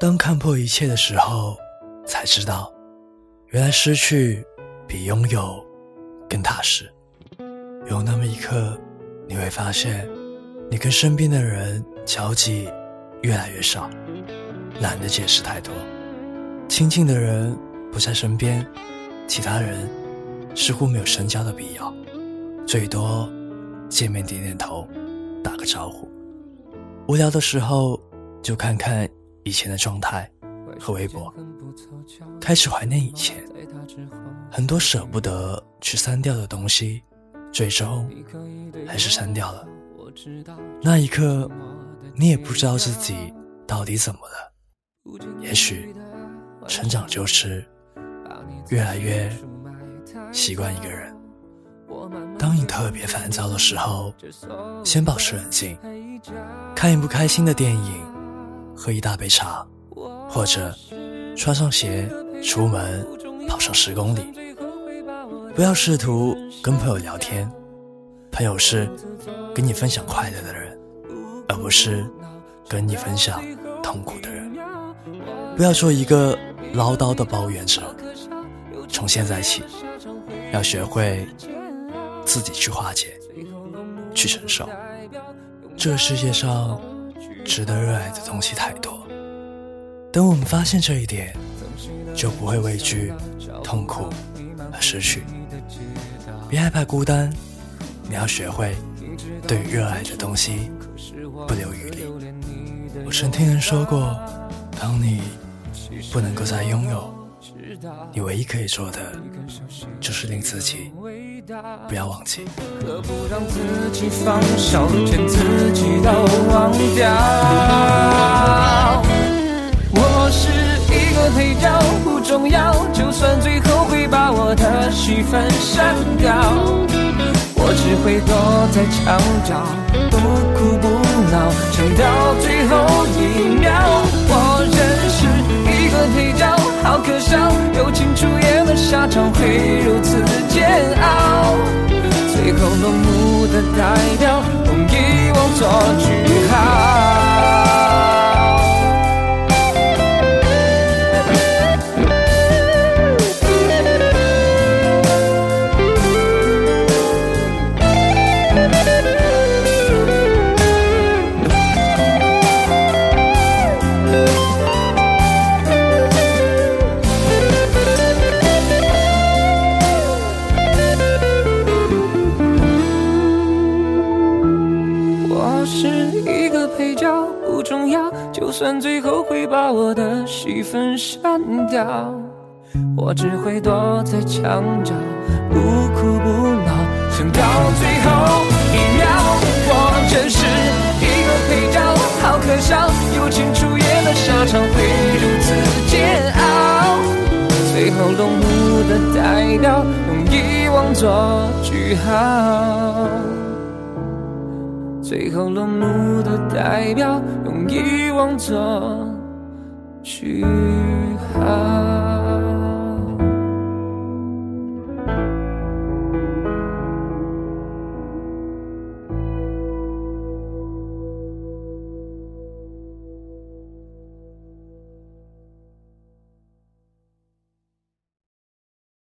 当看破一切的时候，才知道，原来失去比拥有更踏实。有那么一刻，你会发现，你跟身边的人交集越来越少，懒得解释太多。亲近的人不在身边，其他人似乎没有深交的必要，最多见面点点头，打个招呼。无聊的时候，就看看。以前的状态和微博，开始怀念以前，很多舍不得去删掉的东西，最终还是删掉了。那一刻，你也不知道自己到底怎么了。也许，成长就是越来越习惯一个人。当你特别烦躁的时候，先保持冷静，看一部开心的电影。喝一大杯茶，或者穿上鞋出门跑上十公里。不要试图跟朋友聊天，朋友是跟你分享快乐的人，而不是跟你分享痛苦的人。不要做一个唠叨的抱怨者。从现在起，要学会自己去化解，去承受。这世界上。值得热爱的东西太多，等我们发现这一点，就不会畏惧痛苦和失去。别害怕孤单，你要学会对热爱的东西不留余力。我曾听人说过，当你不能够再拥有，你唯一可以做的，就是令自己。不要忘记。何不让自己放手连自己都忘掉我是一个配角不重要就算最后会把我的戏份删掉我只会躲在墙角不哭不闹撑到最后一秒。我仍是一个配角好可笑友情出演的下场会如此最后落幕的代表用遗忘做句号。重要，就算最后会把我的戏份删掉，我只会躲在墙角，不哭不闹，撑到最后一秒。我真是一个配角，好可笑，友情出演的下场会如此煎熬。最后落幕的代表，用遗忘做句号。最后落幕的代表，用遗忘做句号。